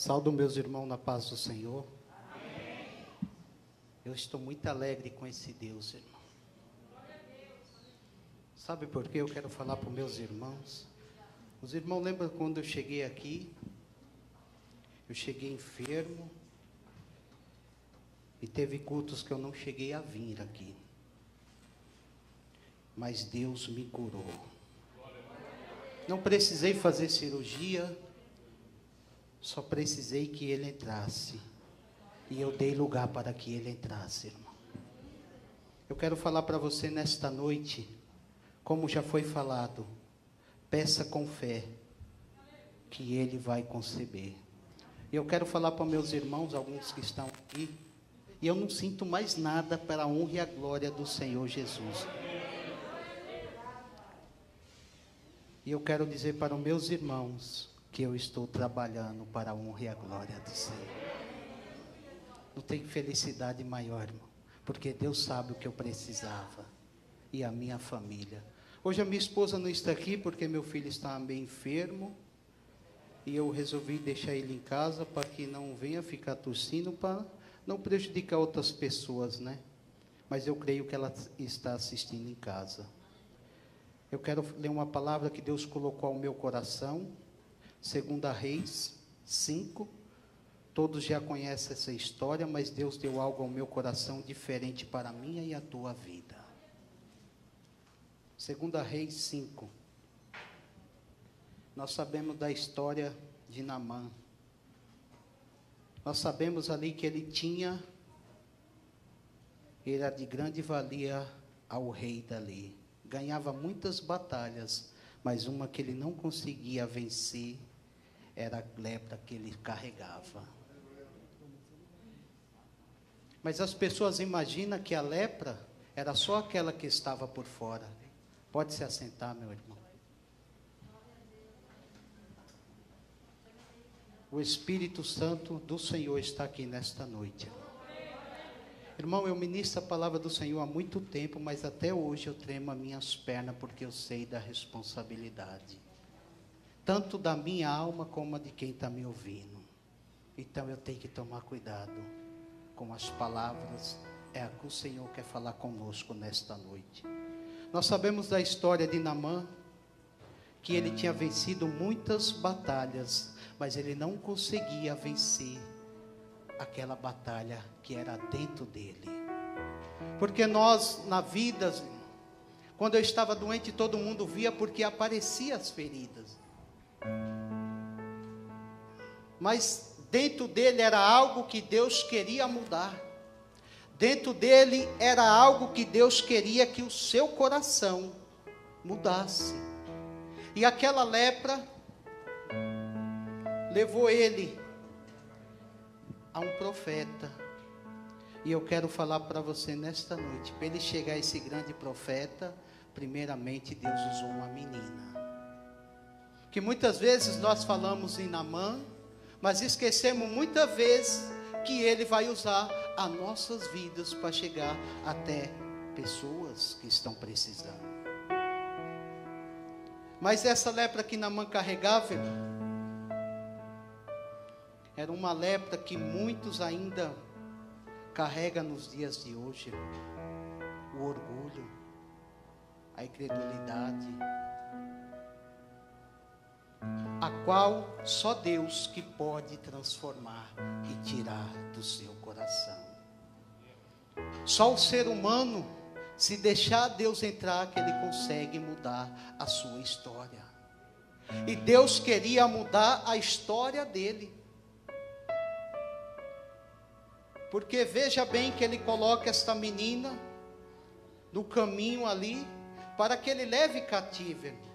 Saldo meus irmãos na paz do Senhor. Amém. Eu estou muito alegre com esse Deus, irmão. Sabe por que eu quero falar para meus irmãos? Os irmãos lembram quando eu cheguei aqui? Eu cheguei enfermo. E teve cultos que eu não cheguei a vir aqui. Mas Deus me curou. Não precisei fazer cirurgia só precisei que ele entrasse. E eu dei lugar para que ele entrasse, irmão. Eu quero falar para você nesta noite, como já foi falado, peça com fé, que ele vai conceber. E eu quero falar para meus irmãos, alguns que estão aqui, e eu não sinto mais nada para a honra e a glória do Senhor Jesus. E eu quero dizer para os meus irmãos, que eu estou trabalhando para a honra e a glória do Senhor. Não tem felicidade maior, irmão, porque Deus sabe o que eu precisava e a minha família. Hoje a minha esposa não está aqui porque meu filho está bem enfermo e eu resolvi deixar ele em casa para que não venha ficar tossindo para não prejudicar outras pessoas, né? Mas eu creio que ela está assistindo em casa. Eu quero ler uma palavra que Deus colocou ao meu coração Segunda Reis 5. Todos já conhecem essa história, mas Deus deu algo ao meu coração diferente para a minha e a tua vida. Segunda Reis 5. Nós sabemos da história de Namã. Nós sabemos ali que ele tinha era de grande valia ao rei dali. Ganhava muitas batalhas, mas uma que ele não conseguia vencer era a lepra que ele carregava. Mas as pessoas imaginam que a lepra era só aquela que estava por fora. Pode se assentar, meu irmão. O Espírito Santo do Senhor está aqui nesta noite. Irmão, eu ministro a palavra do Senhor há muito tempo, mas até hoje eu tremo as minhas pernas porque eu sei da responsabilidade tanto da minha alma como de quem está me ouvindo. Então eu tenho que tomar cuidado com as palavras, é a que o Senhor quer falar conosco nesta noite. Nós sabemos da história de Namã, que ele tinha vencido muitas batalhas, mas ele não conseguia vencer aquela batalha que era dentro dele. Porque nós, na vida, quando eu estava doente, todo mundo via porque apareciam as feridas. Mas dentro dele era algo que Deus queria mudar. Dentro dele era algo que Deus queria que o seu coração mudasse. E aquela lepra levou ele a um profeta. E eu quero falar para você nesta noite, para ele chegar a esse grande profeta, primeiramente Deus usou uma menina que muitas vezes nós falamos em Namã, mas esquecemos muitas vezes que ele vai usar as nossas vidas para chegar até pessoas que estão precisando. Mas essa lepra que Namã carregava, era uma lepra que muitos ainda carregam nos dias de hoje. O orgulho, a incredulidade, a qual só Deus que pode transformar e tirar do seu coração. Só o ser humano, se deixar Deus entrar, que ele consegue mudar a sua história. E Deus queria mudar a história dele. Porque veja bem que ele coloca esta menina no caminho ali para que ele leve cativo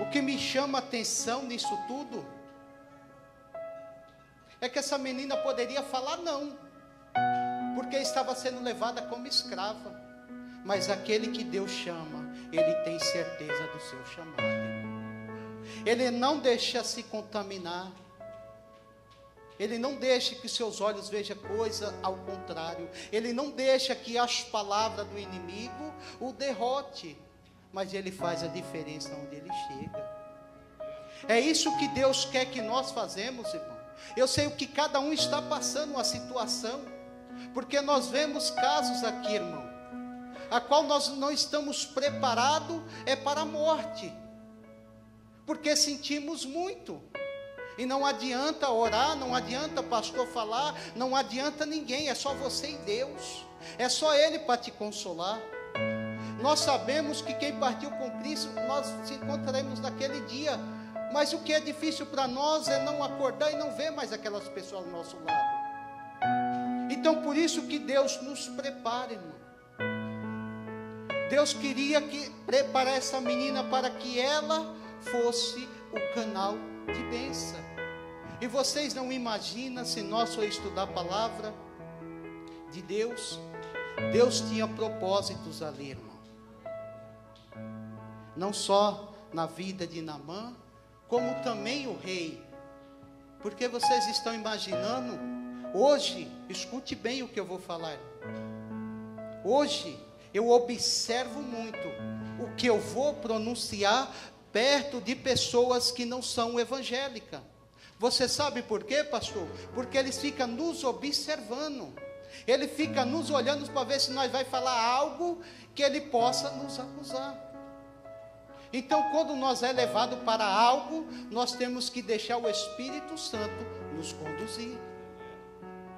o que me chama a atenção nisso tudo é que essa menina poderia falar não, porque estava sendo levada como escrava. Mas aquele que Deus chama, ele tem certeza do seu chamado. Ele não deixa se contaminar. Ele não deixa que seus olhos vejam coisa ao contrário. Ele não deixa que as palavras do inimigo o derrote mas ele faz a diferença onde ele chega. É isso que Deus quer que nós fazemos, irmão. Eu sei o que cada um está passando, uma situação. Porque nós vemos casos aqui, irmão, a qual nós não estamos preparados é para a morte. Porque sentimos muito. E não adianta orar, não adianta pastor falar, não adianta ninguém, é só você e Deus. É só Ele para te consolar. Nós sabemos que quem partiu com Cristo, nós se encontraremos naquele dia. Mas o que é difícil para nós é não acordar e não ver mais aquelas pessoas ao nosso lado. Então por isso que Deus nos prepara, irmão. Deus queria que preparar essa menina para que ela fosse o canal de bênção. E vocês não imaginam se nós for estudar a palavra de Deus, Deus tinha propósitos ali, irmão. Não só na vida de Namã, como também o rei. Porque vocês estão imaginando, hoje, escute bem o que eu vou falar. Hoje, eu observo muito o que eu vou pronunciar perto de pessoas que não são evangélicas. Você sabe por quê, pastor? Porque eles ficam nos observando. Ele fica nos olhando para ver se nós vai falar algo que ele possa nos acusar. Então, quando nós é levado para algo, nós temos que deixar o Espírito Santo nos conduzir.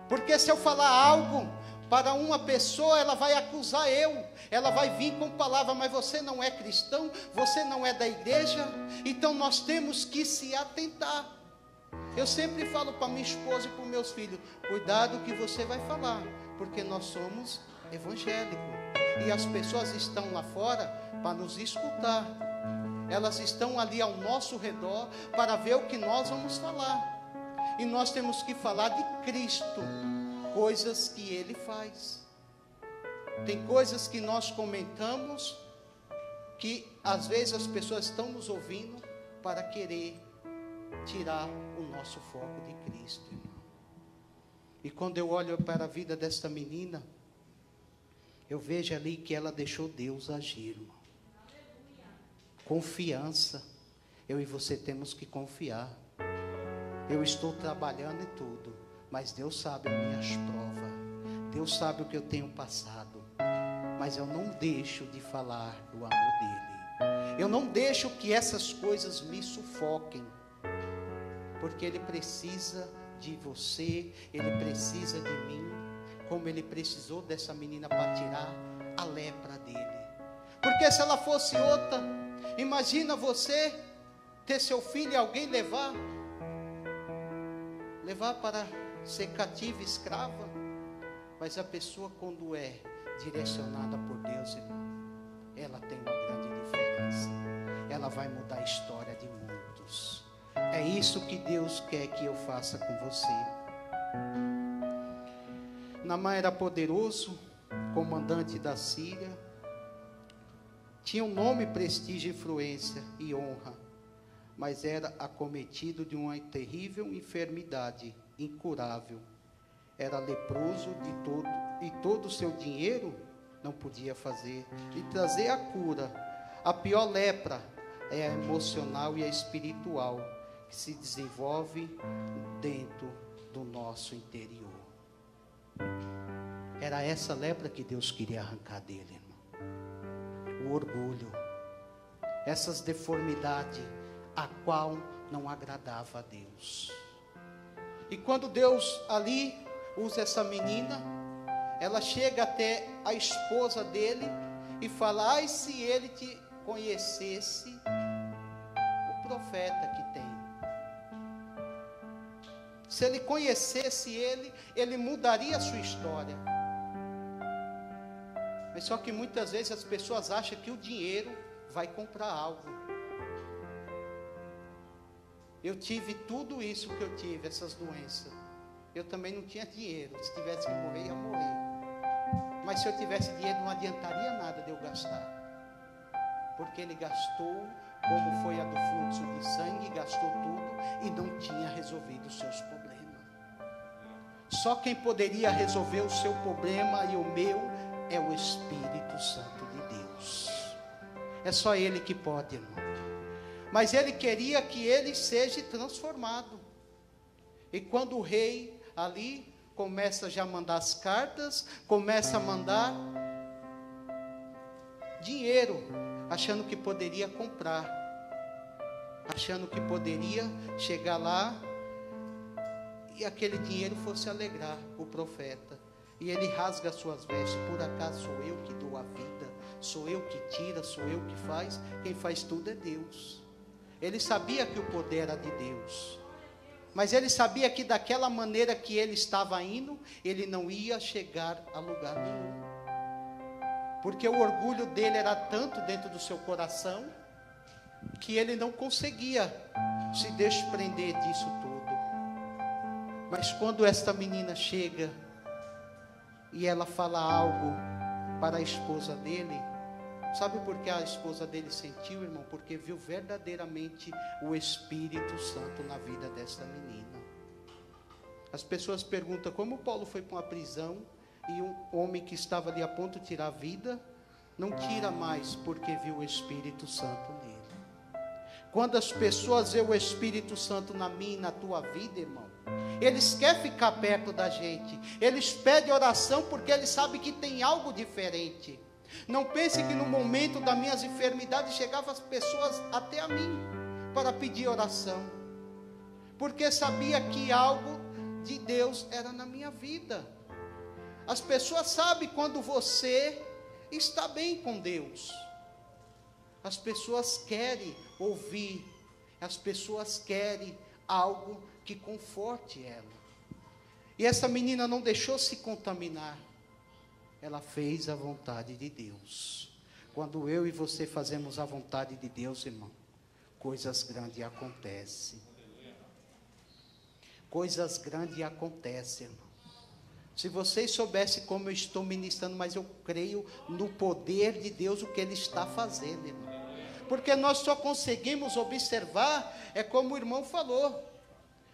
Porque se eu falar algo para uma pessoa, ela vai acusar eu, ela vai vir com palavra, mas você não é cristão, você não é da igreja, então nós temos que se atentar. Eu sempre falo para minha esposa e para meus filhos: cuidado que você vai falar, porque nós somos evangélicos e as pessoas estão lá fora para nos escutar. Elas estão ali ao nosso redor para ver o que nós vamos falar. E nós temos que falar de Cristo, coisas que Ele faz. Tem coisas que nós comentamos que às vezes as pessoas estão nos ouvindo para querer tirar o nosso foco de Cristo, irmão. E quando eu olho para a vida desta menina, eu vejo ali que ela deixou Deus agir, irmão. Confiança. Eu e você temos que confiar. Eu estou trabalhando e tudo, mas Deus sabe as minhas provas. Deus sabe o que eu tenho passado. Mas eu não deixo de falar do amor dele. Eu não deixo que essas coisas me sufoquem porque Ele precisa de você, Ele precisa de mim, como Ele precisou dessa menina para tirar a lepra dele. Porque se ela fosse outra, imagina você ter seu filho e alguém levar, levar para ser cativa, escrava. Mas a pessoa, quando é direcionada por Deus, ela tem uma grande diferença. Ela vai mudar a história de muitos. É isso que Deus quer que eu faça com você. Namã era poderoso, comandante da Síria, tinha um nome, prestígio, influência e honra, mas era acometido de uma terrível enfermidade incurável. Era leproso de todo e todo o seu dinheiro não podia fazer e trazer a cura. A pior lepra é a emocional e a espiritual que se desenvolve dentro do nosso interior. Era essa lepra que Deus queria arrancar dele. Orgulho, essas deformidades, a qual não agradava a Deus. E quando Deus ali usa essa menina, ela chega até a esposa dele e fala: Ai, se ele te conhecesse, o profeta que tem se ele conhecesse ele, ele mudaria a sua história. Mas só que muitas vezes as pessoas acham que o dinheiro vai comprar algo. Eu tive tudo isso que eu tive, essas doenças. Eu também não tinha dinheiro. Se tivesse que morrer, ia morrer. Mas se eu tivesse dinheiro, não adiantaria nada de eu gastar. Porque ele gastou como foi a do fluxo de sangue, gastou tudo e não tinha resolvido os seus problemas. Só quem poderia resolver o seu problema e o meu é o Espírito Santo de Deus. É só Ele que pode, irmão. Mas Ele queria que ele seja transformado. E quando o rei ali começa já a mandar as cartas, começa a mandar dinheiro, achando que poderia comprar, achando que poderia chegar lá e aquele dinheiro fosse alegrar o profeta. E ele rasga suas vestes, por acaso sou eu que dou a vida, sou eu que tira, sou eu que faz, quem faz tudo é Deus. Ele sabia que o poder era de Deus. Mas ele sabia que daquela maneira que ele estava indo, ele não ia chegar a lugar nenhum. Porque o orgulho dele era tanto dentro do seu coração, que ele não conseguia se desprender disso tudo. Mas quando esta menina chega e ela fala algo para a esposa dele, Sabe por que a esposa dele sentiu, irmão? Porque viu verdadeiramente o Espírito Santo na vida desta menina. As pessoas perguntam como Paulo foi para uma prisão e um homem que estava ali a ponto de tirar a vida, não tira mais porque viu o Espírito Santo nele. Quando as pessoas veem o Espírito Santo na minha e na tua vida, irmão, eles querem ficar perto da gente. Eles pedem oração porque eles sabem que tem algo diferente. Não pense que no momento das minhas enfermidades chegavam as pessoas até a mim para pedir oração, porque sabia que algo de Deus era na minha vida. As pessoas sabem quando você está bem com Deus. As pessoas querem ouvir, as pessoas querem algo que conforte ela. E essa menina não deixou se contaminar ela fez a vontade de Deus. Quando eu e você fazemos a vontade de Deus, irmão, coisas grandes acontecem. Coisas grandes acontecem, irmão. Se vocês soubessem como eu estou ministrando, mas eu creio no poder de Deus, o que Ele está fazendo, irmão. Porque nós só conseguimos observar, é como o irmão falou.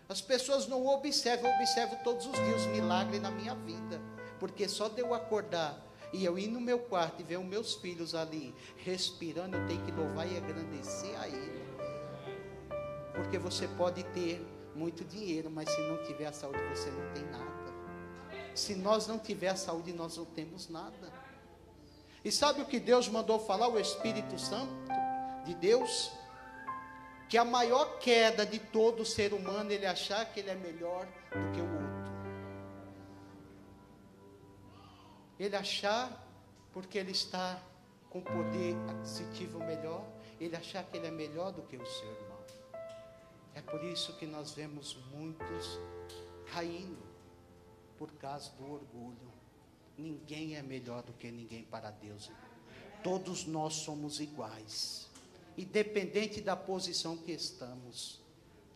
As pessoas não observam, eu observo todos os dias milagres na minha vida. Porque só de eu acordar e eu ir no meu quarto e ver os meus filhos ali respirando, eu tenho que louvar e agradecer a Ele. Porque você pode ter muito dinheiro, mas se não tiver a saúde, você não tem nada. Se nós não tiver a saúde, nós não temos nada. E sabe o que Deus mandou falar, o Espírito Santo de Deus? Que a maior queda de todo ser humano, ele achar que ele é melhor do que o outro. ele achar, porque ele está com poder aquisitivo melhor, ele achar que ele é melhor do que o seu irmão. É por isso que nós vemos muitos caindo por causa do orgulho. Ninguém é melhor do que ninguém para Deus. Todos nós somos iguais. Independente da posição que estamos,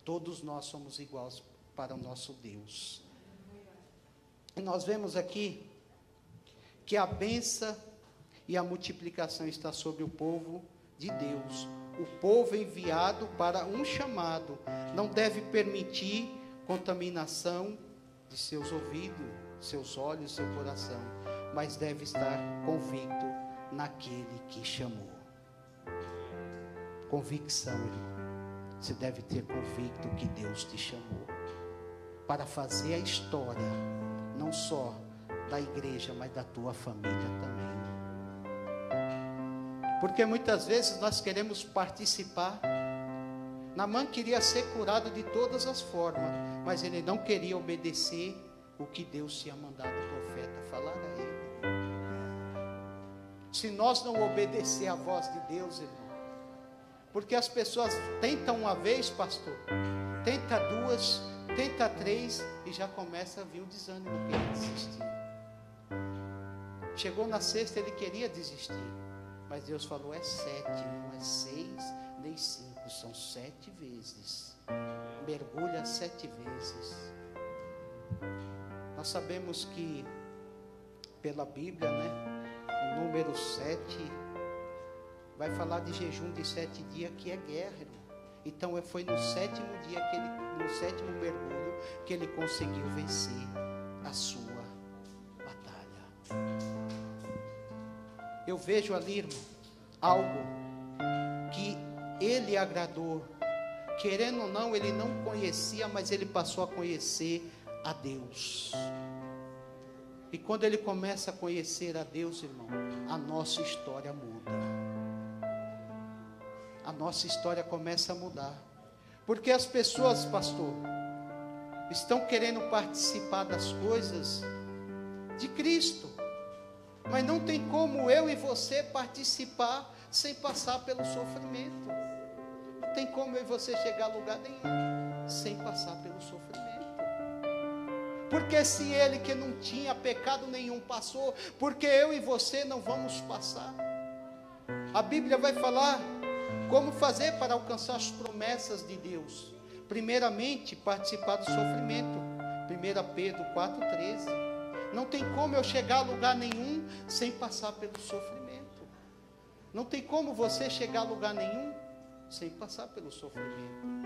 todos nós somos iguais para o nosso Deus. E nós vemos aqui que a benção e a multiplicação está sobre o povo de Deus. O povo enviado para um chamado não deve permitir contaminação de seus ouvidos, seus olhos, seu coração, mas deve estar convicto naquele que chamou. Convicção, irmão. Você deve ter convicto que Deus te chamou para fazer a história, não só da igreja, mas da tua família também. Porque muitas vezes nós queremos participar. Namã queria ser curado de todas as formas, mas ele não queria obedecer o que Deus tinha mandado o profeta falar a ele. Se nós não obedecer a voz de Deus, irmão, porque as pessoas tentam uma vez, pastor, tenta duas, tenta três e já começa a vir o desânimo que desistir. Chegou na sexta, ele queria desistir. Mas Deus falou: é sete, não é seis, nem cinco, são sete vezes. Mergulha sete vezes. Nós sabemos que, pela Bíblia, né, o número sete vai falar de jejum de sete dias, que é guerra. Então é, foi no sétimo dia, que ele, no sétimo mergulho, que ele conseguiu vencer a sua eu vejo ali, irmão, algo que ele agradou, querendo ou não, ele não conhecia, mas ele passou a conhecer a Deus. E quando ele começa a conhecer a Deus, irmão, a nossa história muda. A nossa história começa a mudar. Porque as pessoas, pastor, estão querendo participar das coisas de Cristo. Mas não tem como eu e você participar sem passar pelo sofrimento. Não tem como eu e você chegar a lugar nenhum sem passar pelo sofrimento. Porque se ele que não tinha pecado nenhum passou, porque eu e você não vamos passar. A Bíblia vai falar como fazer para alcançar as promessas de Deus. Primeiramente, participar do sofrimento. 1 Pedro 4,13. Não tem como eu chegar a lugar nenhum sem passar pelo sofrimento. Não tem como você chegar a lugar nenhum sem passar pelo sofrimento.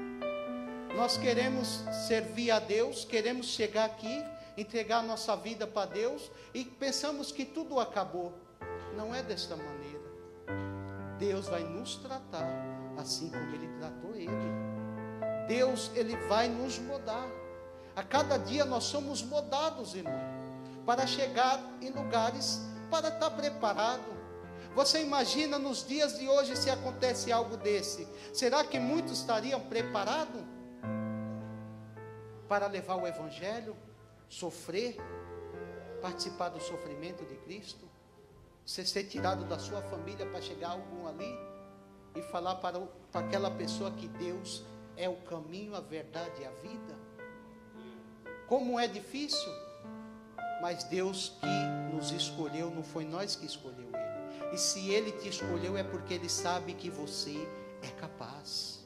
Nós queremos servir a Deus, queremos chegar aqui, entregar nossa vida para Deus e pensamos que tudo acabou. Não é desta maneira. Deus vai nos tratar assim como Ele tratou Ele. Deus, Ele vai nos mudar. A cada dia nós somos mudados, irmão, para chegar em lugares, para estar preparado. Você imagina nos dias de hoje se acontece algo desse? Será que muitos estariam preparados? para levar o Evangelho, sofrer, participar do sofrimento de Cristo, você ser tirado da sua família para chegar algum ali e falar para, o, para aquela pessoa que Deus é o caminho, a verdade e a vida. Como é difícil, mas Deus que nos escolheu, não foi nós que escolheu Ele. E se Ele te escolheu é porque Ele sabe que você é capaz.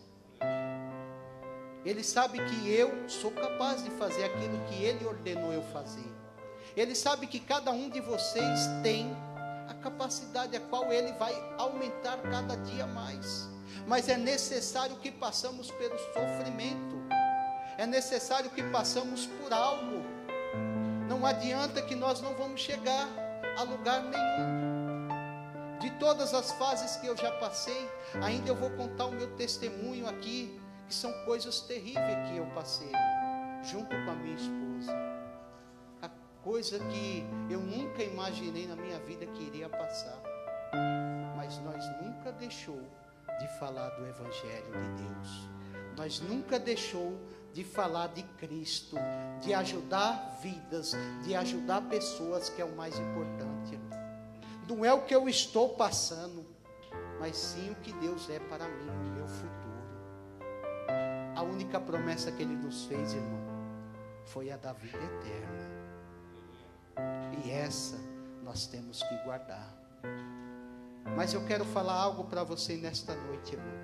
Ele sabe que eu sou capaz de fazer aquilo que Ele ordenou eu fazer. Ele sabe que cada um de vocês tem a capacidade a qual Ele vai aumentar cada dia mais. Mas é necessário que passamos pelo sofrimento. É necessário que passamos por algo. Não adianta que nós não vamos chegar a lugar nenhum. De todas as fases que eu já passei, ainda eu vou contar o meu testemunho aqui que são coisas terríveis que eu passei junto com a minha esposa. Coisa que eu nunca imaginei na minha vida que iria passar. Mas nós nunca deixou de falar do evangelho de Deus. Nós nunca deixou de falar de Cristo, de ajudar vidas, de ajudar pessoas, que é o mais importante. Não é o que eu estou passando, mas sim o que Deus é para mim, o meu futuro a única promessa que ele nos fez, irmão, foi a da vida eterna. E essa nós temos que guardar. Mas eu quero falar algo para você nesta noite, irmão.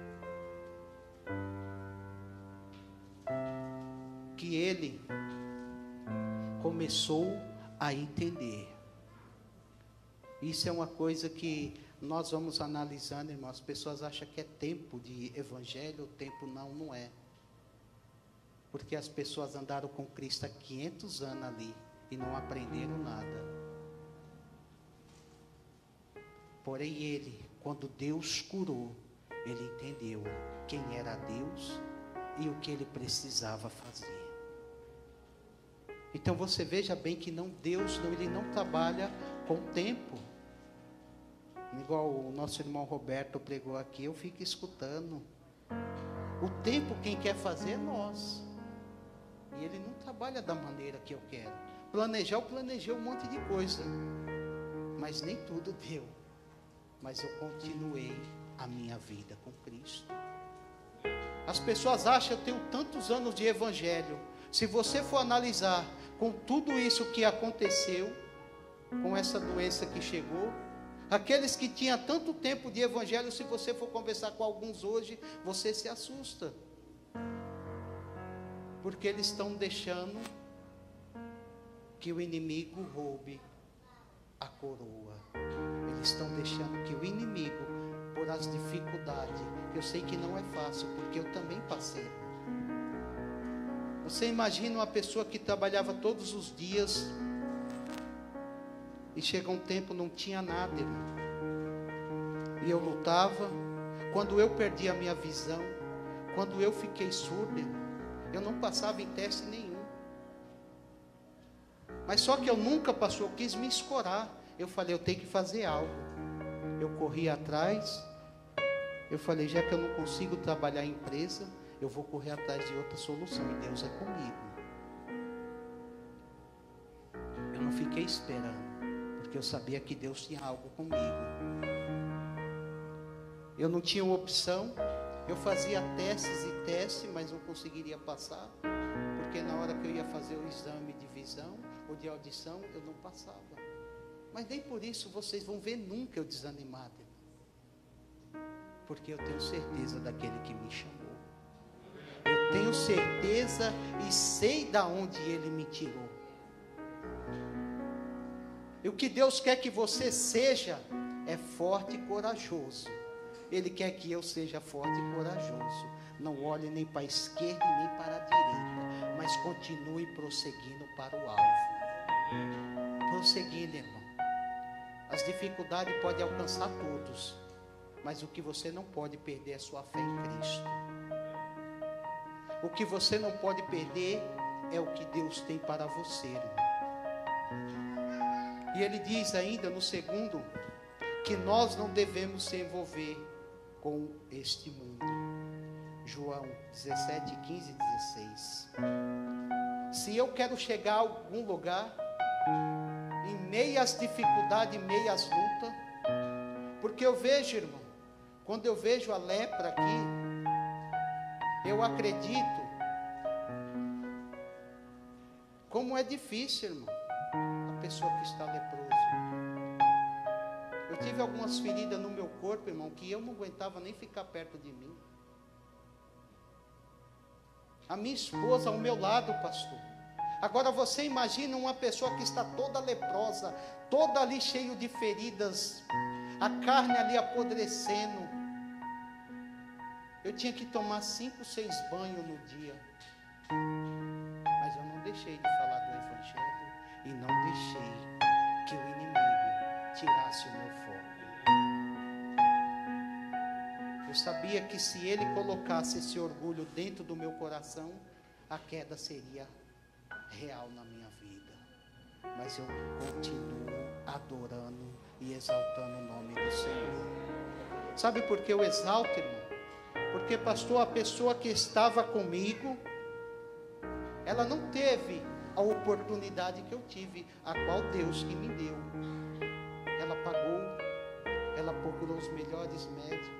Que ele começou a entender. Isso é uma coisa que nós vamos analisando, irmão. As pessoas acham que é tempo de evangelho, o tempo não, não é. Porque as pessoas andaram com Cristo há 500 anos ali e não aprenderam nada. Porém, ele, quando Deus curou, ele entendeu quem era Deus e o que ele precisava fazer. Então você veja bem que não Deus não ele não trabalha com tempo. Igual o nosso irmão Roberto pregou aqui, eu fico escutando. O tempo quem quer fazer é nós. E ele não trabalha da maneira que eu quero. Planejar, eu planejei um monte de coisa. Mas nem tudo deu. Mas eu continuei a minha vida com Cristo. As pessoas acham que eu tenho tantos anos de evangelho. Se você for analisar com tudo isso que aconteceu, com essa doença que chegou, aqueles que tinham tanto tempo de evangelho, se você for conversar com alguns hoje, você se assusta porque eles estão deixando que o inimigo roube a coroa. Eles estão deixando que o inimigo, por as dificuldades, eu sei que não é fácil, porque eu também passei. Você imagina uma pessoa que trabalhava todos os dias e chega um tempo não tinha nada, irmão. E eu lutava. Quando eu perdi a minha visão, Quando eu fiquei surdo, eu não passava em teste nenhum. Mas só que eu nunca passou, eu quis me escorar. Eu falei, eu tenho que fazer algo. Eu corri atrás. Eu falei, já que eu não consigo trabalhar em empresa, eu vou correr atrás de outra solução. E Deus é comigo. Eu não fiquei esperando, porque eu sabia que Deus tinha algo comigo. Eu não tinha opção. Eu fazia testes e testes, mas não conseguiria passar, porque na hora que eu ia fazer o exame de visão ou de audição, eu não passava. Mas nem por isso vocês vão ver nunca eu desanimado, porque eu tenho certeza daquele que me chamou. Eu tenho certeza e sei da onde ele me tirou. E o que Deus quer que você seja é forte e corajoso. Ele quer que eu seja forte e corajoso. Não olhe nem para a esquerda nem para a direita, mas continue prosseguindo para o alvo. Prosseguindo, irmão. As dificuldades podem alcançar todos, mas o que você não pode perder é sua fé em Cristo. O que você não pode perder é o que Deus tem para você, irmão. E ele diz ainda no segundo que nós não devemos se envolver com este mundo. João 17, 15 e 16. Se eu quero chegar a algum lugar, em meias dificuldades, em meias lutas, porque eu vejo, irmão, quando eu vejo a lepra aqui, eu acredito como é difícil, irmão, a pessoa que está leprosa tive algumas feridas no meu corpo, irmão, que eu não aguentava nem ficar perto de mim. A minha esposa ao meu lado, pastor. Agora você imagina uma pessoa que está toda leprosa, toda ali cheio de feridas, a carne ali apodrecendo. Eu tinha que tomar cinco, seis banhos no dia. Mas eu não deixei de falar do Evangelho e não deixei tirasse o meu fogo. Eu sabia que se ele colocasse esse orgulho dentro do meu coração, a queda seria real na minha vida. Mas eu continuo adorando e exaltando o nome do Senhor. Sabe por que eu exalto, irmão? Porque, pastor, a pessoa que estava comigo, ela não teve a oportunidade que eu tive, a qual Deus que me deu. Procurou os melhores médicos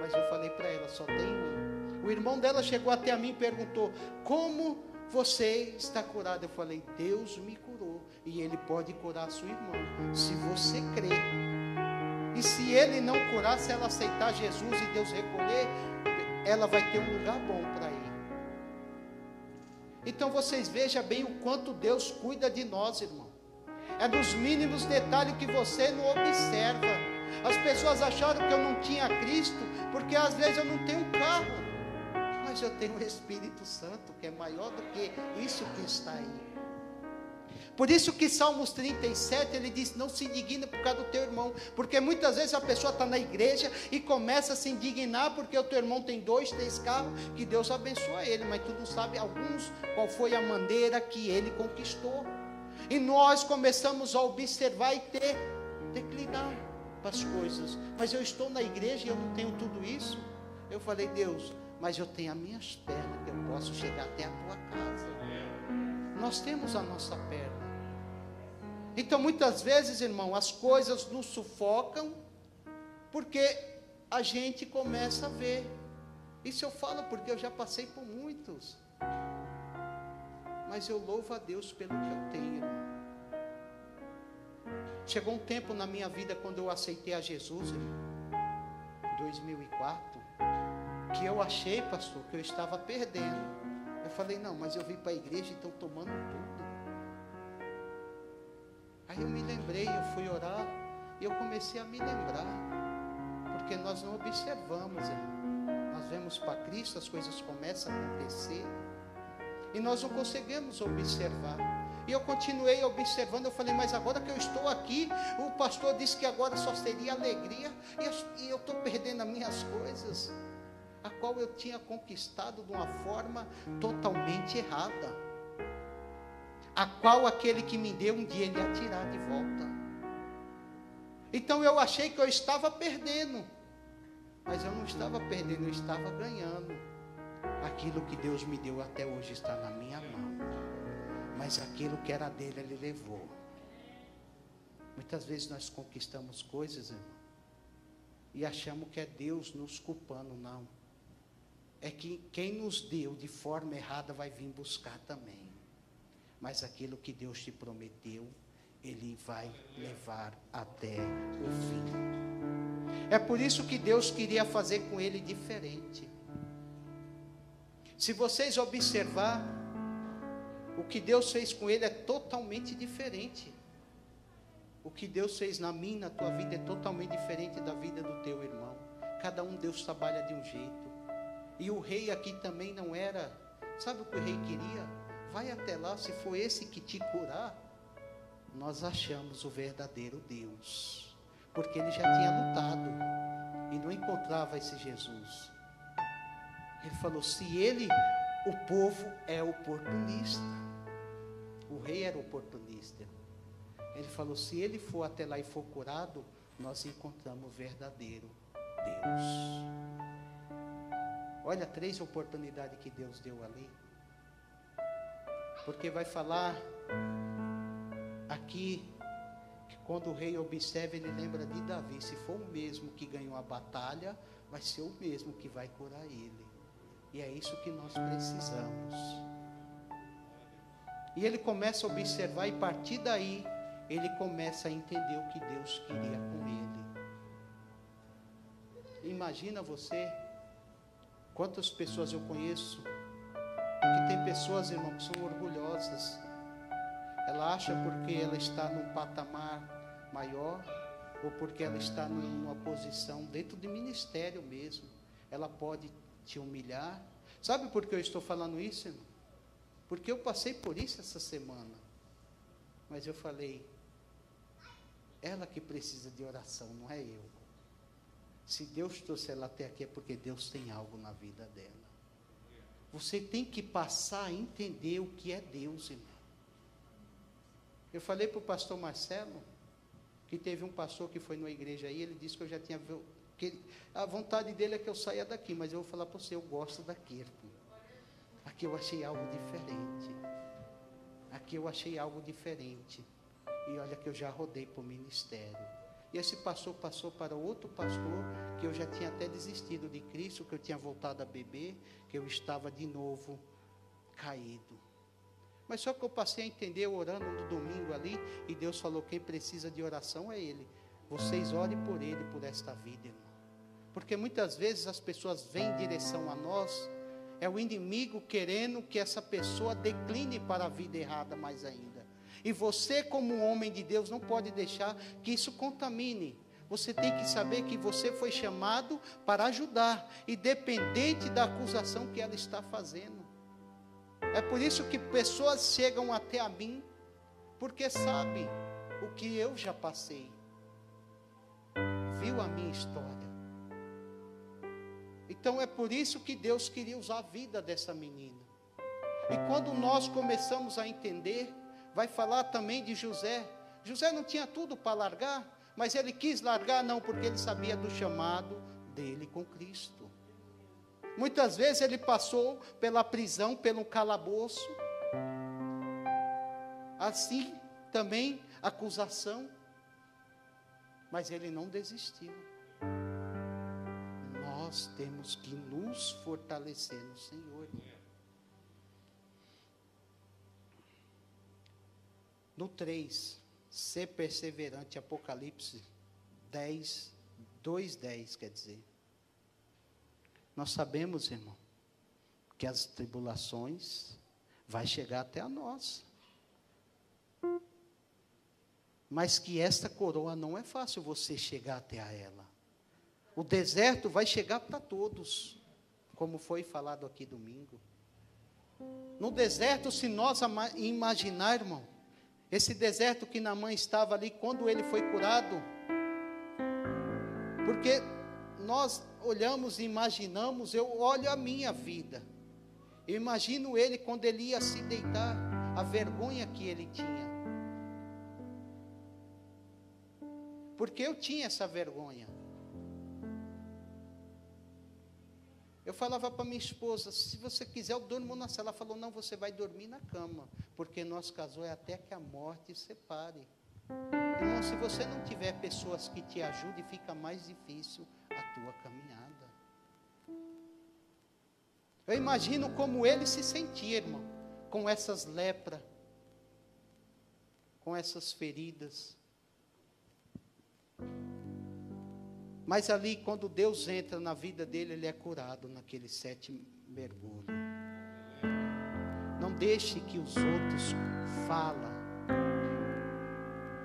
mas eu falei para ela, só tem um. O irmão dela chegou até a mim e perguntou: Como você está curado? Eu falei: Deus me curou. E Ele pode curar a sua irmã, se você crer. E se Ele não curar, se ela aceitar Jesus e Deus recolher, ela vai ter um lugar bom para ir. Então vocês vejam bem o quanto Deus cuida de nós, irmão. É dos mínimos detalhes que você não observa. As pessoas acharam que eu não tinha Cristo, porque às vezes eu não tenho carro, mas eu tenho o Espírito Santo, que é maior do que isso que está aí. Por isso que Salmos 37 ele diz: Não se indigne por causa do teu irmão, porque muitas vezes a pessoa está na igreja e começa a se indignar porque o teu irmão tem dois, três carros, que Deus abençoa ele, mas tu não sabe alguns qual foi a maneira que ele conquistou. E nós começamos a observar e ter declinar para as coisas. Mas eu estou na igreja e eu não tenho tudo isso. Eu falei, Deus, mas eu tenho as minhas pernas que eu posso chegar até a tua casa. Nós temos a nossa perna. Então muitas vezes, irmão, as coisas nos sufocam porque a gente começa a ver. Isso eu falo porque eu já passei por muitos. Mas eu louvo a Deus pelo que eu tenho. Chegou um tempo na minha vida quando eu aceitei a Jesus, em 2004, que eu achei, pastor, que eu estava perdendo. Eu falei, não, mas eu vim para a igreja e estão tomando tudo. Aí eu me lembrei, eu fui orar e eu comecei a me lembrar, porque nós não observamos, irmão. nós vemos para Cristo, as coisas começam a acontecer e nós não conseguimos observar. E eu continuei observando, eu falei, mas agora que eu estou aqui, o pastor disse que agora só seria alegria, e eu estou perdendo as minhas coisas. a qual eu tinha conquistado de uma forma totalmente errada, a qual aquele que me deu um dia ele ia tirar de volta. Então eu achei que eu estava perdendo, mas eu não estava perdendo, eu estava ganhando. Aquilo que Deus me deu até hoje está na minha mão, mas aquilo que era dele ele levou. Muitas vezes nós conquistamos coisas, irmão, e achamos que é Deus nos culpando, não é que quem nos deu de forma errada vai vir buscar também. Mas aquilo que Deus te prometeu, Ele vai levar até o fim. É por isso que Deus queria fazer com ele diferente. Se vocês observar, o que Deus fez com ele é totalmente diferente. O que Deus fez na minha, na tua vida, é totalmente diferente da vida do teu irmão. Cada um Deus trabalha de um jeito. E o rei aqui também não era. Sabe o que o rei queria? Vai até lá, se for esse que te curar, nós achamos o verdadeiro Deus. Porque ele já tinha lutado e não encontrava esse Jesus. Ele falou: se ele, o povo é oportunista. O rei era oportunista. Ele falou: se ele for até lá e for curado, nós encontramos o verdadeiro Deus. Olha três oportunidades que Deus deu ali. Porque vai falar aqui que quando o rei observa, ele lembra de Davi. Se for o mesmo que ganhou a batalha, vai ser o mesmo que vai curar ele. E é isso que nós precisamos. E ele começa a observar, e a partir daí, ele começa a entender o que Deus queria com ele. Imagina você Quantas pessoas eu conheço que tem pessoas, irmão, que são orgulhosas. Ela acha porque ela está num patamar maior ou porque ela está numa posição dentro de ministério mesmo, ela pode te humilhar. Sabe por que eu estou falando isso, irmão? Porque eu passei por isso essa semana. Mas eu falei, ela que precisa de oração, não é eu. Se Deus trouxe ela até aqui é porque Deus tem algo na vida dela. Você tem que passar a entender o que é Deus, irmão. Eu falei para o pastor Marcelo, que teve um pastor que foi numa igreja aí, ele disse que eu já tinha. Que a vontade dele é que eu saia daqui, mas eu vou falar para você, eu gosto daqui. Aqui eu achei algo diferente. Aqui eu achei algo diferente. E olha que eu já rodei para o ministério. E esse pastor passou para outro pastor, que eu já tinha até desistido de Cristo, que eu tinha voltado a beber, que eu estava de novo caído. Mas só que eu passei a entender orando no domingo ali, e Deus falou: quem precisa de oração é Ele. Vocês orem por Ele, por esta vida, irmão. Porque muitas vezes as pessoas vêm em direção a nós, é o inimigo querendo que essa pessoa decline para a vida errada mais ainda. E você, como homem de Deus, não pode deixar que isso contamine. Você tem que saber que você foi chamado para ajudar, independente da acusação que ela está fazendo. É por isso que pessoas chegam até a mim, porque sabem o que eu já passei, viu a minha história. Então é por isso que Deus queria usar a vida dessa menina. E quando nós começamos a entender vai falar também de José. José não tinha tudo para largar, mas ele quis largar não porque ele sabia do chamado dele com Cristo. Muitas vezes ele passou pela prisão, pelo calabouço. Assim também acusação, mas ele não desistiu. Nós temos que nos fortalecer no Senhor. No 3, ser perseverante, Apocalipse 10, 2, 10, quer dizer. Nós sabemos, irmão, que as tribulações vai chegar até a nós. Mas que esta coroa não é fácil você chegar até a ela. O deserto vai chegar para todos, como foi falado aqui domingo. No deserto, se nós imaginar, irmão, esse deserto que na mãe estava ali quando ele foi curado. Porque nós, olhamos e imaginamos, eu olho a minha vida. Eu imagino ele quando ele ia se deitar, a vergonha que ele tinha. Porque eu tinha essa vergonha. Eu falava para minha esposa: se você quiser, eu durmo na sala. Ela falou: não, você vai dormir na cama, porque nosso casal é até que a morte separe. Irmão, se você não tiver pessoas que te ajudem, fica mais difícil a tua caminhada. Eu imagino como ele se sentia, irmão, com essas lepras, com essas feridas. Mas ali, quando Deus entra na vida dele, ele é curado naquele sete mergulho. Não deixe que os outros falem,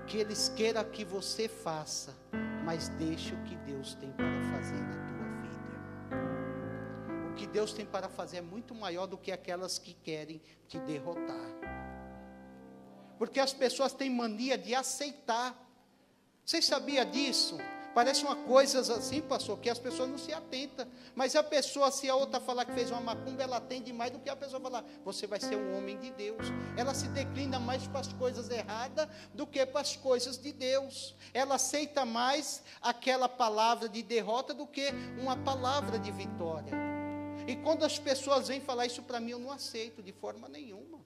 que eles queiram que você faça, mas deixe o que Deus tem para fazer na tua vida. O que Deus tem para fazer é muito maior do que aquelas que querem te derrotar. Porque as pessoas têm mania de aceitar. Você sabia disso? Parece uma coisa assim, pastor, que as pessoas não se atentam. Mas a pessoa, se a outra falar que fez uma macumba, ela atende mais do que a pessoa falar, você vai ser um homem de Deus. Ela se declina mais para as coisas erradas do que para as coisas de Deus. Ela aceita mais aquela palavra de derrota do que uma palavra de vitória. E quando as pessoas vêm falar isso para mim, eu não aceito de forma nenhuma.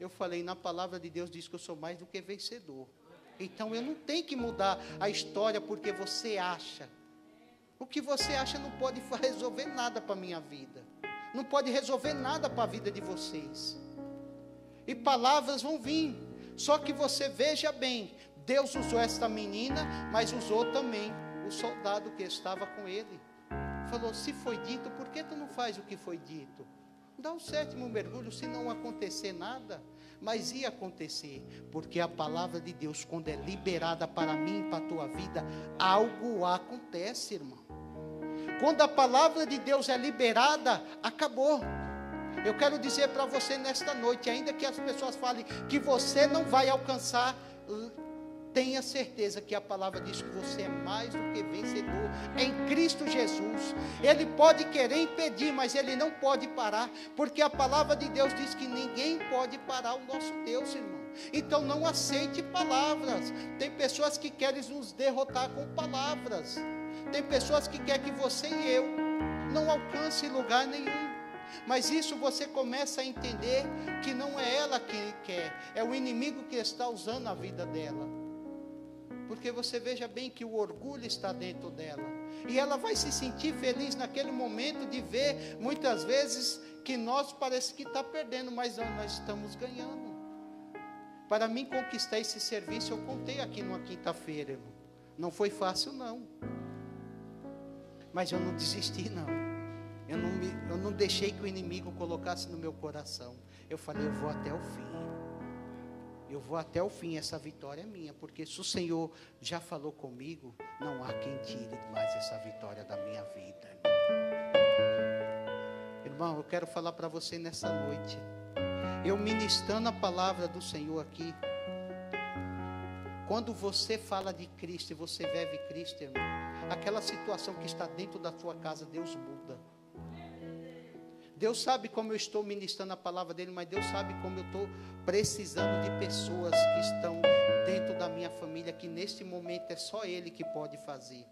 Eu falei, na palavra de Deus diz que eu sou mais do que vencedor. Então eu não tenho que mudar a história porque você acha. O que você acha não pode resolver nada para a minha vida. Não pode resolver nada para a vida de vocês. E palavras vão vir. Só que você veja bem, Deus usou esta menina, mas usou também o soldado que estava com ele. Falou: se foi dito, por que tu não faz o que foi dito? Dá o sétimo mergulho, se não acontecer nada mas ia acontecer, porque a palavra de Deus, quando é liberada para mim e para a tua vida, algo acontece, irmão. Quando a palavra de Deus é liberada, acabou. Eu quero dizer para você nesta noite, ainda que as pessoas falem que você não vai alcançar tenha certeza que a palavra diz que você é mais do que vencedor em Cristo Jesus. Ele pode querer impedir, mas ele não pode parar, porque a palavra de Deus diz que ninguém pode parar o nosso Deus, irmão. Então não aceite palavras. Tem pessoas que querem nos derrotar com palavras. Tem pessoas que querem que você e eu não alcance lugar nenhum. Mas isso você começa a entender que não é ela que quer, é o inimigo que está usando a vida dela. Porque você veja bem que o orgulho está dentro dela. E ela vai se sentir feliz naquele momento de ver, muitas vezes, que nós parece que está perdendo, mas nós estamos ganhando. Para mim conquistar esse serviço, eu contei aqui numa quinta-feira, irmão. Não foi fácil, não. Mas eu não desisti, não. Eu não, me, eu não deixei que o inimigo colocasse no meu coração. Eu falei, eu vou até o fim. Eu vou até o fim, essa vitória é minha, porque se o Senhor já falou comigo, não há quem tire mais essa vitória da minha vida. Irmão, eu quero falar para você nessa noite. Eu ministrando a palavra do Senhor aqui. Quando você fala de Cristo e você vive Cristo, irmão, aquela situação que está dentro da sua casa, Deus muda. Deus sabe como eu estou ministrando a palavra dele, mas Deus sabe como eu estou precisando de pessoas que estão dentro da minha família, que neste momento é só Ele que pode fazer.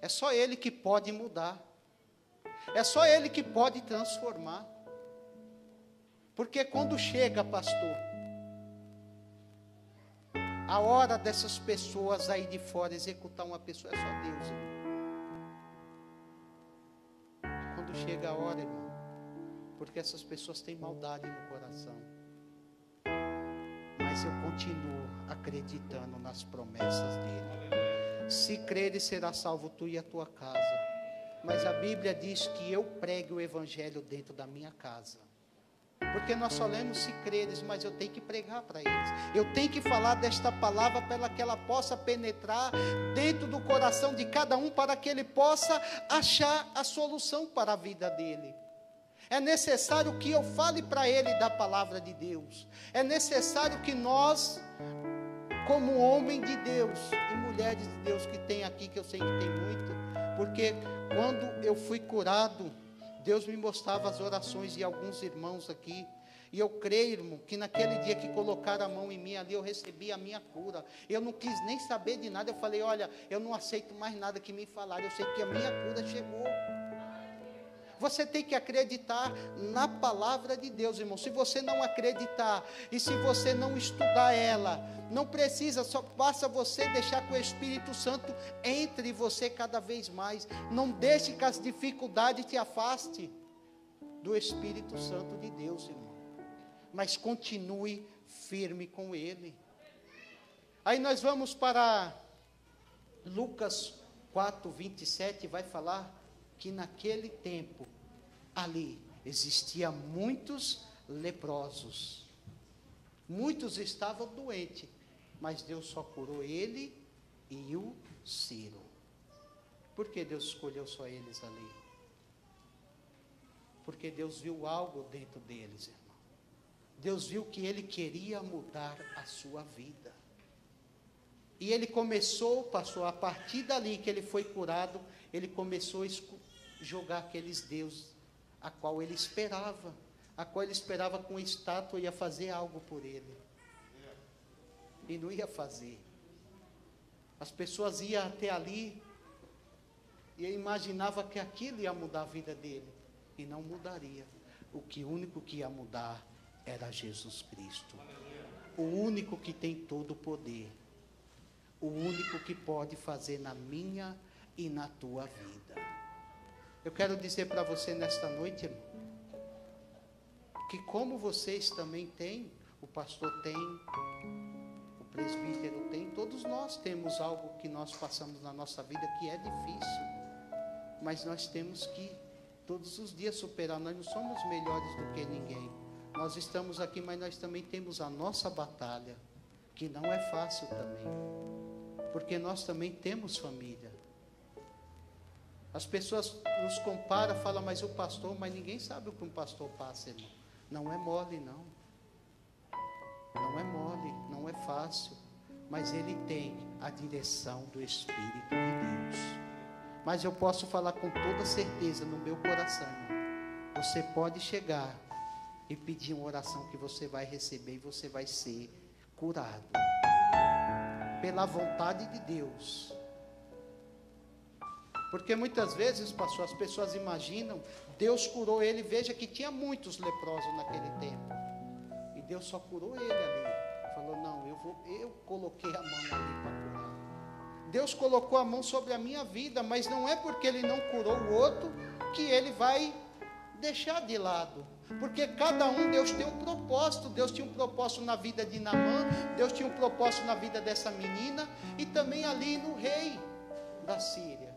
É só Ele que pode mudar. É só Ele que pode transformar. Porque quando chega, pastor, a hora dessas pessoas aí de fora executar uma pessoa, é só Deus. Irmão. Quando chega a hora, irmão porque essas pessoas têm maldade no coração. Mas eu continuo acreditando nas promessas dele. Se creres, será salvo tu e a tua casa. Mas a Bíblia diz que eu pregue o evangelho dentro da minha casa. Porque nós só lemos se creres, mas eu tenho que pregar para eles. Eu tenho que falar desta palavra para que ela possa penetrar dentro do coração de cada um, para que ele possa achar a solução para a vida dele. É necessário que eu fale para ele da palavra de Deus. É necessário que nós como homem de Deus e mulheres de Deus que tem aqui, que eu sei que tem muito, porque quando eu fui curado, Deus me mostrava as orações de alguns irmãos aqui. E eu creio, irmão, que naquele dia que colocaram a mão em mim ali, eu recebi a minha cura. Eu não quis nem saber de nada. Eu falei: olha, eu não aceito mais nada que me falaram. Eu sei que a minha cura chegou. Você tem que acreditar na palavra de Deus, irmão. Se você não acreditar e se você não estudar ela, não precisa, só basta você deixar que o Espírito Santo entre você cada vez mais. Não deixe que as dificuldades te afaste do Espírito Santo de Deus, irmão mas continue firme com Ele. Aí nós vamos para Lucas 4, 27, vai falar que naquele tempo, ali, existia muitos leprosos. Muitos estavam doentes, mas Deus só curou ele e o Ciro. Por que Deus escolheu só eles ali? Porque Deus viu algo dentro deles, irmão. Deus viu que ele queria mudar a sua vida. E ele começou, passou a partir dali que ele foi curado, ele começou jogar aqueles deuses a qual ele esperava, a qual ele esperava com estátua ia fazer algo por ele. E não ia fazer. As pessoas iam até ali e imaginava que aquilo ia mudar a vida dele e não mudaria. O que único que ia mudar era Jesus Cristo. O único que tem todo o poder. O único que pode fazer na minha e na tua vida. Eu quero dizer para você nesta noite, irmão, que como vocês também têm, o pastor tem, o presbítero tem, todos nós temos algo que nós passamos na nossa vida que é difícil. Mas nós temos que todos os dias superar. Nós não somos melhores do que ninguém. Nós estamos aqui, mas nós também temos a nossa batalha, que não é fácil também, porque nós também temos família. As pessoas nos comparam, falam, mas o pastor, mas ninguém sabe o que um pastor passa, irmão. Não é mole, não. Não é mole, não é fácil. Mas ele tem a direção do Espírito de Deus. Mas eu posso falar com toda certeza no meu coração, irmão. Você pode chegar e pedir uma oração que você vai receber e você vai ser curado. Pela vontade de Deus. Porque muitas vezes, pastor, as pessoas imaginam, Deus curou ele, veja que tinha muitos leprosos naquele tempo. E Deus só curou ele ali. Falou: "Não, eu vou, eu coloquei a mão ali para curar". Deus colocou a mão sobre a minha vida, mas não é porque ele não curou o outro que ele vai deixar de lado. Porque cada um, Deus tem um propósito. Deus tinha um propósito na vida de Namã, Deus tinha um propósito na vida dessa menina e também ali no rei da Síria.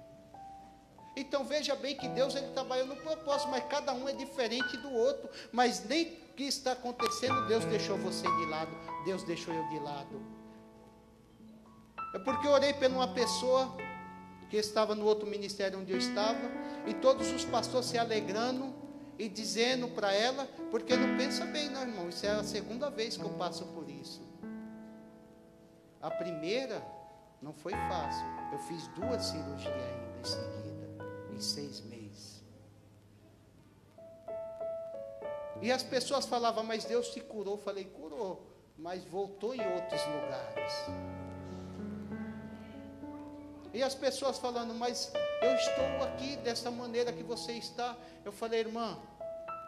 Então veja bem que Deus ele trabalhou no propósito, mas cada um é diferente do outro. Mas nem o que está acontecendo, Deus deixou você de lado, Deus deixou eu de lado. É porque eu orei por uma pessoa que estava no outro ministério onde eu estava, e todos os pastores se alegrando e dizendo para ela, porque não pensa bem, não, irmão. Isso é a segunda vez que eu passo por isso. A primeira não foi fácil. Eu fiz duas cirurgias ainda em seguida, em seis meses. E as pessoas falavam, mas Deus te curou. Eu falei, curou, mas voltou em outros lugares. E as pessoas falando, mas eu estou aqui dessa maneira que você está. Eu falei, irmã,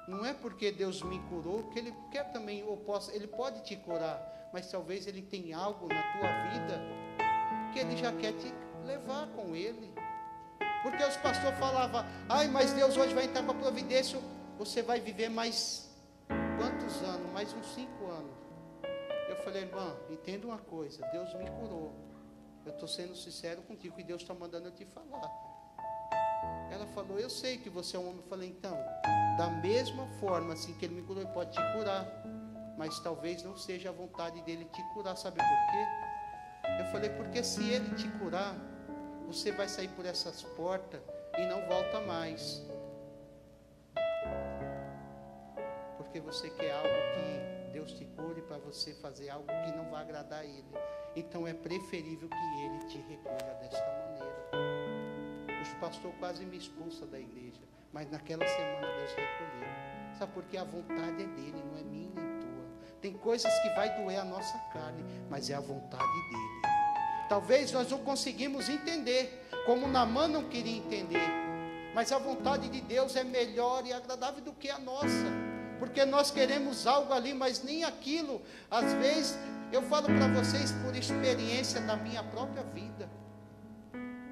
não é porque Deus me curou que Ele quer também, ou possa, Ele pode te curar, mas talvez Ele tenha algo na tua vida que Ele já quer te levar com Ele. Porque os pastores falavam, ai, mas Deus hoje vai entrar com a providência, você vai viver mais quantos anos? Mais uns cinco anos. Eu falei, irmã, entenda uma coisa, Deus me curou. Eu estou sendo sincero contigo, e Deus está mandando eu te falar. Ela falou, eu sei que você é um homem. Eu falei, então, da mesma forma assim que ele me curou, ele pode te curar. Mas talvez não seja a vontade dele te curar. Sabe por quê? Eu falei, porque se ele te curar, você vai sair por essas portas e não volta mais. Porque você quer algo que Deus te cure para você fazer algo que não vai agradar a Ele. Então é preferível que Ele te recolha desta maneira. Os pastor quase me expulsa da igreja, mas naquela semana Deus recolheu. Sabe porque a vontade é dele, não é minha nem tua. Tem coisas que vai doer a nossa carne, mas é a vontade dele. Talvez nós não conseguimos entender, como Namã não queria entender. Mas a vontade de Deus é melhor e agradável do que a nossa. Porque nós queremos algo ali, mas nem aquilo. Às vezes, eu falo para vocês por experiência da minha própria vida.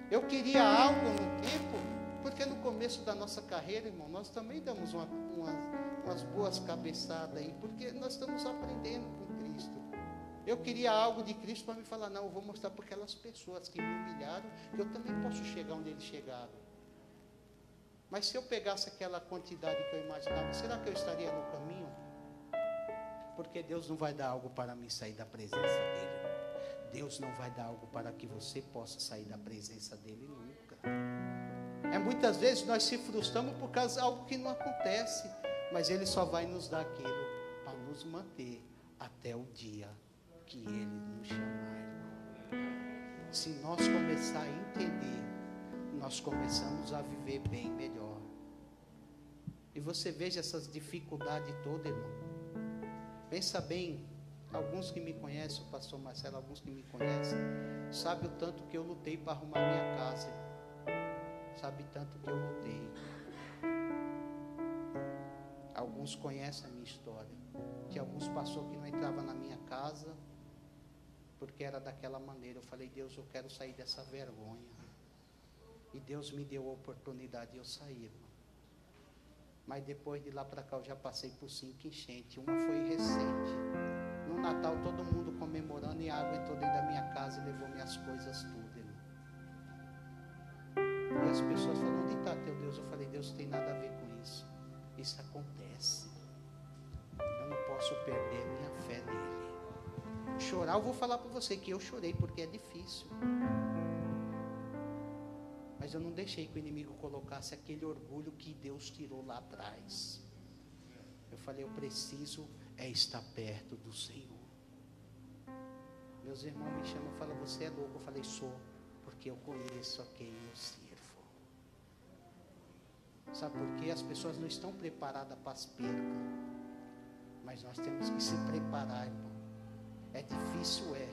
Eu queria algo no tempo, porque no começo da nossa carreira, irmão, nós também damos uma, uma, umas boas cabeçadas aí, porque nós estamos aprendendo com. Eu queria algo de Cristo para me falar, não, eu vou mostrar para aquelas pessoas que me humilharam, que eu também posso chegar onde eles chegaram. Mas se eu pegasse aquela quantidade que eu imaginava, será que eu estaria no caminho? Porque Deus não vai dar algo para mim sair da presença dele. Deus não vai dar algo para que você possa sair da presença dele nunca. É muitas vezes nós se frustramos por causa de algo que não acontece, mas ele só vai nos dar aquilo para nos manter até o dia que Ele nos chamar, irmão. Se nós começar a entender, nós começamos a viver bem melhor. E você veja essas dificuldades todas, irmão. Pensa bem, alguns que me conhecem, o pastor Marcelo, alguns que me conhecem, sabe o tanto que eu lutei para arrumar minha casa. Sabe tanto que eu lutei. Alguns conhecem a minha história. Que alguns passou que não entrava na minha casa porque era daquela maneira. Eu falei, Deus, eu quero sair dessa vergonha. E Deus me deu a oportunidade de eu sair, irmão. Mas depois de lá para cá eu já passei por cinco enchentes. Uma foi recente. No Natal todo mundo comemorando e a água entrou dentro da minha casa e levou minhas coisas tudo, irmão. E as pessoas falaram, onde está teu Deus? Eu falei, Deus tem nada a ver com isso. Isso acontece. Eu não posso perder minha fé nele chorar, eu vou falar para você que eu chorei porque é difícil. Mas eu não deixei que o inimigo colocasse aquele orgulho que Deus tirou lá atrás. Eu falei, eu preciso é estar perto do Senhor. Meus irmãos me chamam e falam, você é louco. Eu falei, sou, porque eu conheço a quem eu sirvo. Sabe por quê? As pessoas não estão preparadas para as percas. Mas nós temos que se preparar, irmão é difícil, é,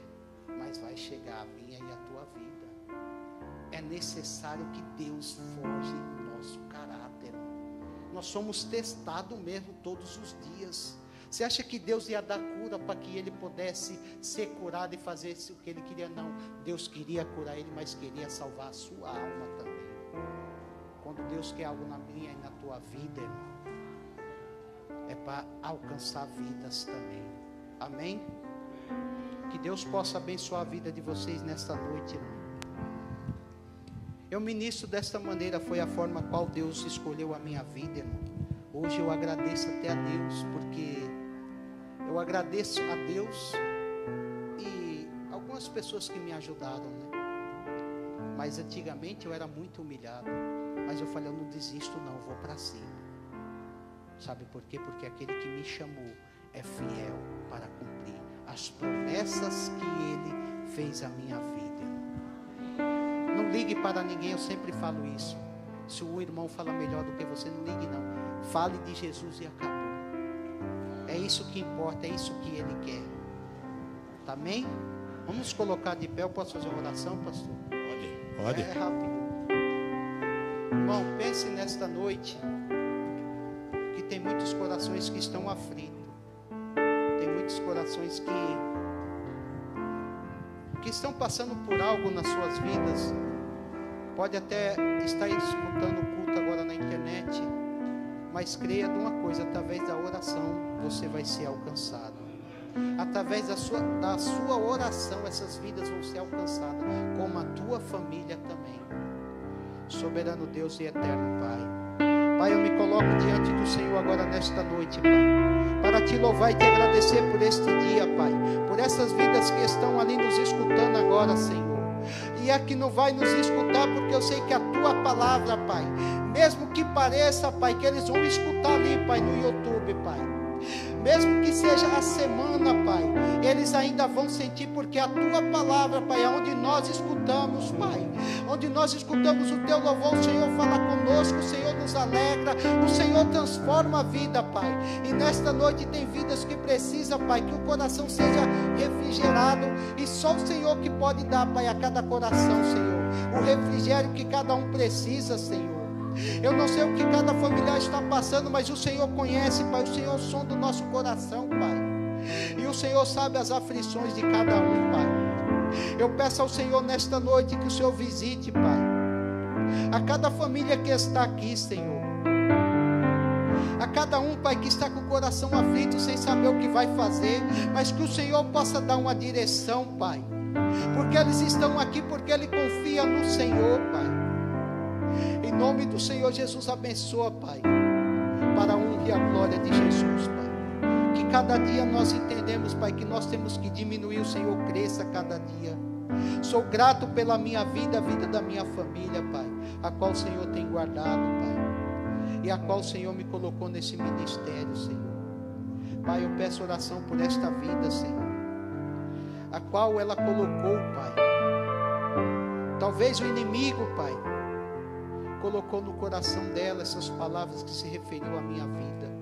mas vai chegar a minha e a tua vida. É necessário que Deus forje o nosso caráter. Nós somos testados mesmo todos os dias. Você acha que Deus ia dar cura para que ele pudesse ser curado e fazer o que ele queria? Não. Deus queria curar ele, mas queria salvar a sua alma também. Quando Deus quer algo na minha e na tua vida, irmão, é para alcançar vidas também. Amém? Que Deus possa abençoar a vida de vocês nesta noite, irmão. Eu ministro desta maneira, foi a forma qual Deus escolheu a minha vida, irmão. Hoje eu agradeço até a Deus, porque eu agradeço a Deus e algumas pessoas que me ajudaram, né? Mas antigamente eu era muito humilhado. Mas eu falei, eu não desisto não, vou para cima. Sabe por quê? Porque aquele que me chamou é fiel para cumprir as promessas que Ele fez à minha vida. Não ligue para ninguém, eu sempre falo isso. Se o irmão fala melhor do que você, não ligue não. Fale de Jesus e acabou. É isso que importa, é isso que Ele quer. Amém? Vamos colocar de pé. Eu posso fazer uma oração, pastor? Pode, pode. É rápido. Irmão, pense nesta noite que tem muitos corações que estão aflitos muitos corações que que estão passando por algo nas suas vidas. Pode até estar escutando o culto agora na internet, mas creia de uma coisa, através da oração você vai ser alcançado. Através da sua, da sua oração, essas vidas vão ser alcançadas, como a tua família também. Soberano Deus e eterno Pai. Pai, eu me coloco diante do Senhor agora nesta noite, Pai, para te louvar e te agradecer por este dia, Pai, por essas vidas que estão ali nos escutando agora, Senhor. E é que não vai nos escutar, porque eu sei que a tua palavra, Pai, mesmo que pareça, Pai, que eles vão escutar ali, Pai, no YouTube, Pai Mesmo que seja a semana, Pai, eles ainda vão sentir, porque a tua palavra, Pai, é onde nós escutamos, Pai. Onde nós escutamos o teu louvor, o Senhor fala conosco, o Senhor nos alegra, o Senhor transforma a vida, Pai. E nesta noite tem vidas que precisam, Pai, que o coração seja refrigerado. E só o Senhor que pode dar, Pai, a cada coração, Senhor. O refrigério que cada um precisa, Senhor. Eu não sei o que cada familiar está passando, mas o Senhor conhece, Pai. O Senhor é o som do nosso coração, Pai. E o Senhor sabe as aflições de cada um, Pai. Eu peço ao Senhor nesta noite que o Senhor visite, Pai. A cada família que está aqui, Senhor. A cada um, Pai, que está com o coração aflito, sem saber o que vai fazer, mas que o Senhor possa dar uma direção, Pai. Porque eles estão aqui porque ele confia no Senhor, Pai. Em nome do Senhor Jesus, abençoa, Pai, para a honra e a glória de Jesus, Pai. Cada dia nós entendemos, Pai, que nós temos que diminuir, o Senhor cresça cada dia. Sou grato pela minha vida, a vida da minha família, Pai, a qual o Senhor tem guardado, Pai, e a qual o Senhor me colocou nesse ministério, Senhor. Pai, eu peço oração por esta vida, Senhor, a qual ela colocou, Pai. Talvez o inimigo, Pai, colocou no coração dela essas palavras que se referiu à minha vida.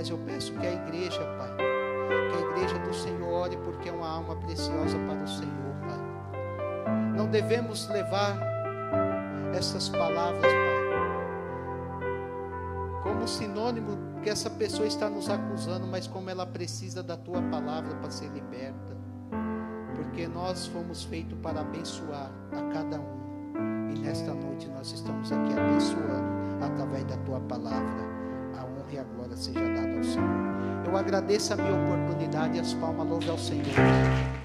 Mas eu peço que a igreja, Pai, que a igreja do Senhor ore, porque é uma alma preciosa para o Senhor, Pai. Não devemos levar essas palavras, Pai, como sinônimo que essa pessoa está nos acusando, mas como ela precisa da tua palavra para ser liberta. Porque nós fomos feitos para abençoar a cada um. E nesta noite nós estamos aqui abençoando através da tua palavra. E a glória seja dada ao Senhor. Eu agradeço a minha oportunidade e as palmas louve ao Senhor.